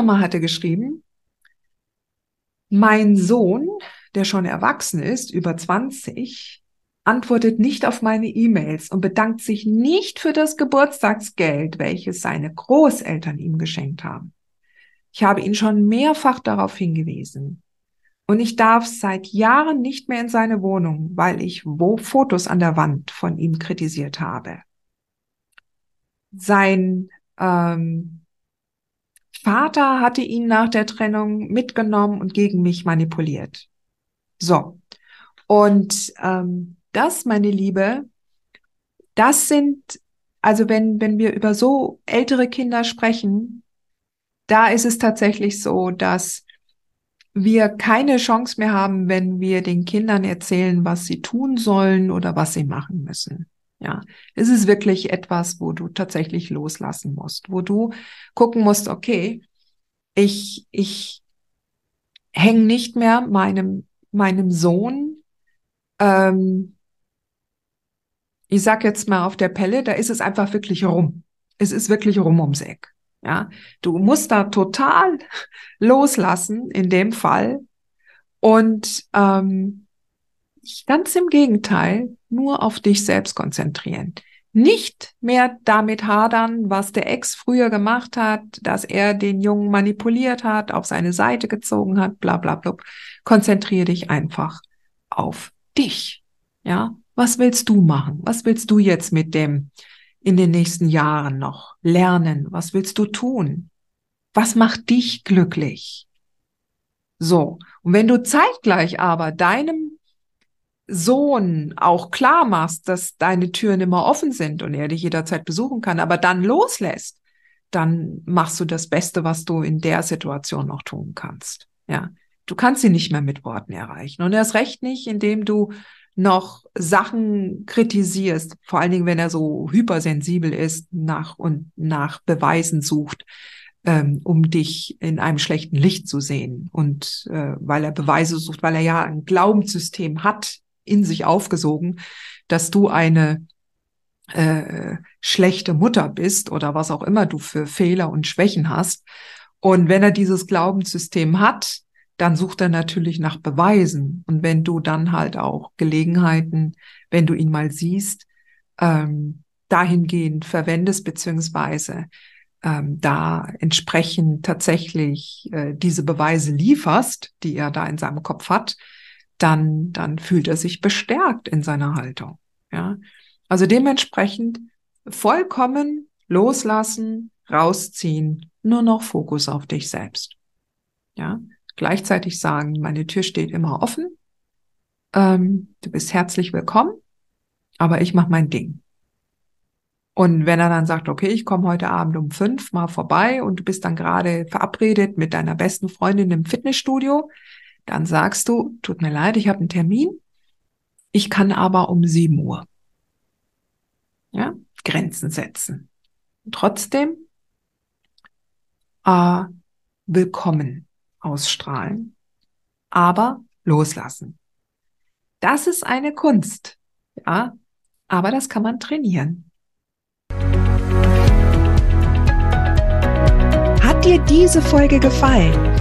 Mama hatte geschrieben, mein Sohn, der schon erwachsen ist, über 20, antwortet nicht auf meine E-Mails und bedankt sich nicht für das Geburtstagsgeld, welches seine Großeltern ihm geschenkt haben. Ich habe ihn schon mehrfach darauf hingewiesen. Und ich darf seit Jahren nicht mehr in seine Wohnung, weil ich wo Fotos an der Wand von ihm kritisiert habe. Sein ähm, Vater hatte ihn nach der Trennung mitgenommen und gegen mich manipuliert. So. Und ähm, das, meine Liebe, das sind, also wenn, wenn wir über so ältere Kinder sprechen, da ist es tatsächlich so, dass wir keine Chance mehr haben, wenn wir den Kindern erzählen, was sie tun sollen oder was sie machen müssen. Ja, es ist wirklich etwas, wo du tatsächlich loslassen musst, wo du gucken musst, okay, ich, ich hänge nicht mehr meinem, meinem Sohn ähm, ich sag jetzt mal auf der Pelle, da ist es einfach wirklich rum. Es ist wirklich rum ums Eck. Ja, du musst da total loslassen in dem Fall und ähm, ganz im Gegenteil nur auf dich selbst konzentrieren. Nicht mehr damit hadern, was der Ex früher gemacht hat, dass er den Jungen manipuliert hat, auf seine Seite gezogen hat, bla bla bla. Konzentriere dich einfach auf dich. Ja, was willst du machen? Was willst du jetzt mit dem in den nächsten Jahren noch lernen? Was willst du tun? Was macht dich glücklich? So. Und wenn du zeitgleich aber deinem Sohn auch klar machst, dass deine Türen immer offen sind und er dich jederzeit besuchen kann, aber dann loslässt, dann machst du das Beste, was du in der Situation noch tun kannst. Ja. Du kannst sie nicht mehr mit Worten erreichen. Und erst recht nicht, indem du noch Sachen kritisierst, vor allen Dingen, wenn er so hypersensibel ist nach und nach Beweisen sucht, ähm, um dich in einem schlechten Licht zu sehen. Und äh, weil er Beweise sucht, weil er ja ein Glaubenssystem hat, in sich aufgesogen, dass du eine äh, schlechte Mutter bist oder was auch immer du für Fehler und Schwächen hast. Und wenn er dieses Glaubenssystem hat, dann sucht er natürlich nach Beweisen. Und wenn du dann halt auch Gelegenheiten, wenn du ihn mal siehst, ähm, dahingehend verwendest, beziehungsweise ähm, da entsprechend tatsächlich äh, diese Beweise lieferst, die er da in seinem Kopf hat, dann, dann fühlt er sich bestärkt in seiner Haltung. Ja, also dementsprechend vollkommen loslassen, rausziehen, nur noch Fokus auf dich selbst. Ja, gleichzeitig sagen, meine Tür steht immer offen, ähm, du bist herzlich willkommen, aber ich mache mein Ding. Und wenn er dann sagt, okay, ich komme heute Abend um fünf mal vorbei und du bist dann gerade verabredet mit deiner besten Freundin im Fitnessstudio, dann sagst du, tut mir leid, ich habe einen Termin, ich kann aber um sieben Uhr. Ja, Grenzen setzen. Trotzdem äh, willkommen ausstrahlen, aber loslassen. Das ist eine Kunst, ja, aber das kann man trainieren. Hat dir diese Folge gefallen?